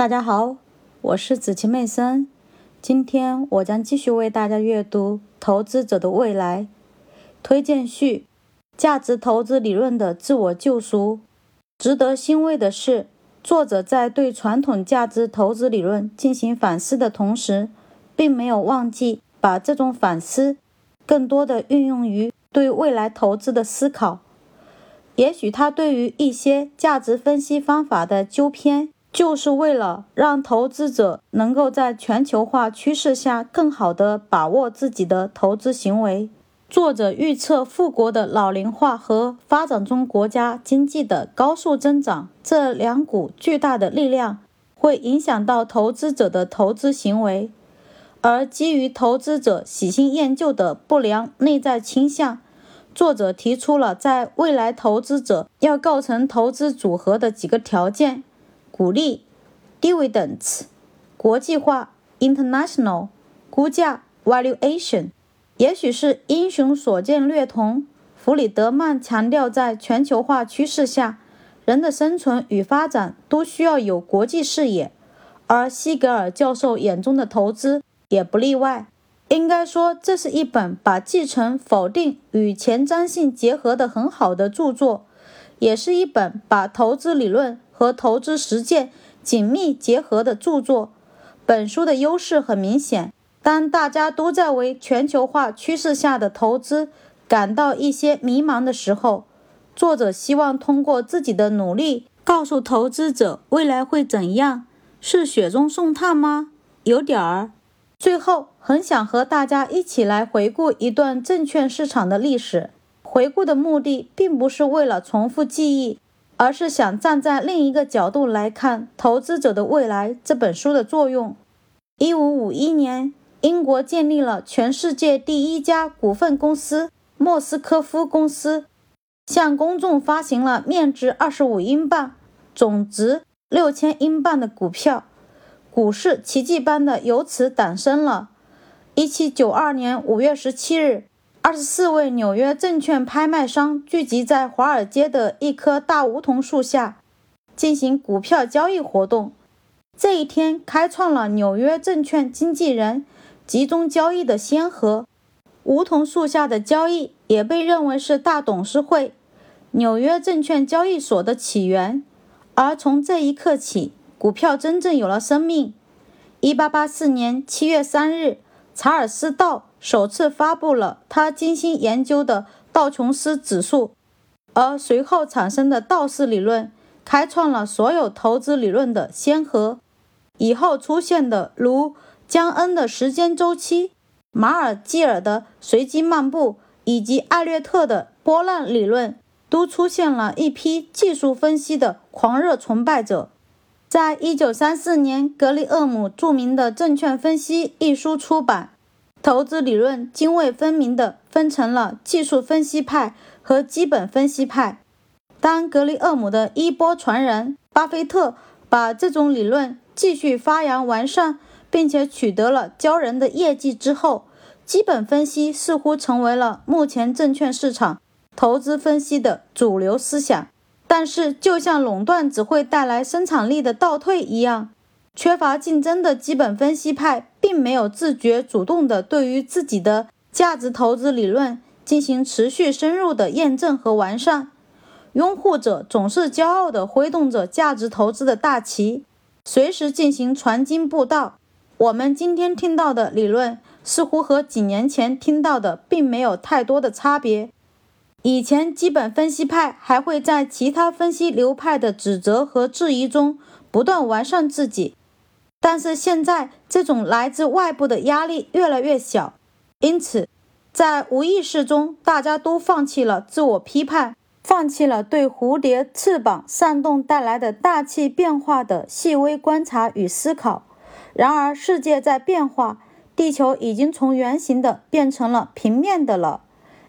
大家好，我是子晴妹森。今天我将继续为大家阅读《投资者的未来》推荐序：价值投资理论的自我救赎。值得欣慰的是，作者在对传统价值投资理论进行反思的同时，并没有忘记把这种反思更多的运用于对未来投资的思考。也许他对于一些价值分析方法的纠偏。就是为了让投资者能够在全球化趋势下更好地把握自己的投资行为。作者预测，富国的老龄化和发展中国家经济的高速增长这两股巨大的力量会影响到投资者的投资行为，而基于投资者喜新厌旧的不良内在倾向，作者提出了在未来投资者要构成投资组合的几个条件。鼓励 dividends 国际化 international 估价 valuation 也许是英雄所见略同。弗里德曼强调，在全球化趋势下，人的生存与发展都需要有国际视野，而西格尔教授眼中的投资也不例外。应该说，这是一本把继承、否定与前瞻性结合的很好的著作，也是一本把投资理论。和投资实践紧密结合的著作。本书的优势很明显。当大家都在为全球化趋势下的投资感到一些迷茫的时候，作者希望通过自己的努力告诉投资者未来会怎样。是雪中送炭吗？有点儿。最后，很想和大家一起来回顾一段证券市场的历史。回顾的目的并不是为了重复记忆。而是想站在另一个角度来看《投资者的未来》这本书的作用。一五五一年，英国建立了全世界第一家股份公司——莫斯科夫公司，向公众发行了面值二十五英镑、总值六千英镑的股票，股市奇迹般的由此诞生了。一七九二年五月十七日。二十四位纽约证券拍卖商聚集在华尔街的一棵大梧桐树下，进行股票交易活动。这一天开创了纽约证券经纪人集中交易的先河。梧桐树下的交易也被认为是大董事会——纽约证券交易所的起源。而从这一刻起，股票真正有了生命。一八八四年七月三日，查尔斯·道。首次发布了他精心研究的道琼斯指数，而随后产生的道氏理论开创了所有投资理论的先河。以后出现的如江恩的时间周期、马尔基尔的随机漫步以及艾略特的波浪理论，都出现了一批技术分析的狂热崇拜者。在一九三四年，格里厄姆著名的《证券分析》一书出版。投资理论泾渭分明地分成了技术分析派和基本分析派。当格雷厄姆的衣钵传人巴菲特把这种理论继续发扬完善，并且取得了骄人的业绩之后，基本分析似乎成为了目前证券市场投资分析的主流思想。但是，就像垄断只会带来生产力的倒退一样。缺乏竞争的基本分析派并没有自觉主动地对于自己的价值投资理论进行持续深入的验证和完善。拥护者总是骄傲地挥动着价值投资的大旗，随时进行传经布道。我们今天听到的理论似乎和几年前听到的并没有太多的差别。以前，基本分析派还会在其他分析流派的指责和质疑中不断完善自己。但是现在，这种来自外部的压力越来越小，因此，在无意识中，大家都放弃了自我批判，放弃了对蝴蝶翅膀扇动带来的大气变化的细微观察与思考。然而，世界在变化，地球已经从圆形的变成了平面的了。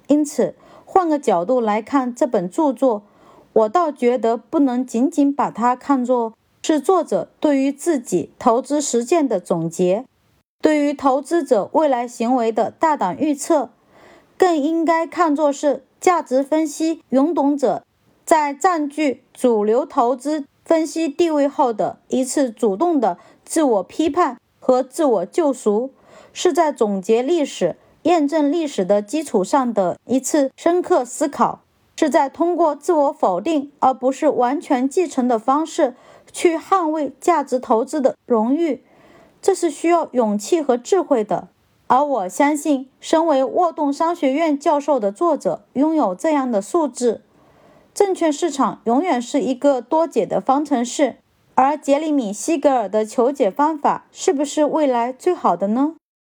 因此，换个角度来看这本著作，我倒觉得不能仅仅把它看作。是作者对于自己投资实践的总结，对于投资者未来行为的大胆预测，更应该看作是价值分析勇懂者在占据主流投资分。分析地位后的一次主动的自我批判和自我救赎，是在总结历史、验证历史的基础上的一次深刻思考，是在通过自我否定而不是完全继承的方式去捍卫价值投资的荣誉。这是需要勇气和智慧的。而我相信，身为沃顿商学院教授的作者拥有这样的素质。证券市场永远是一个多解的方程式，而杰里米·西格尔的求解方法是不是未来最好的呢？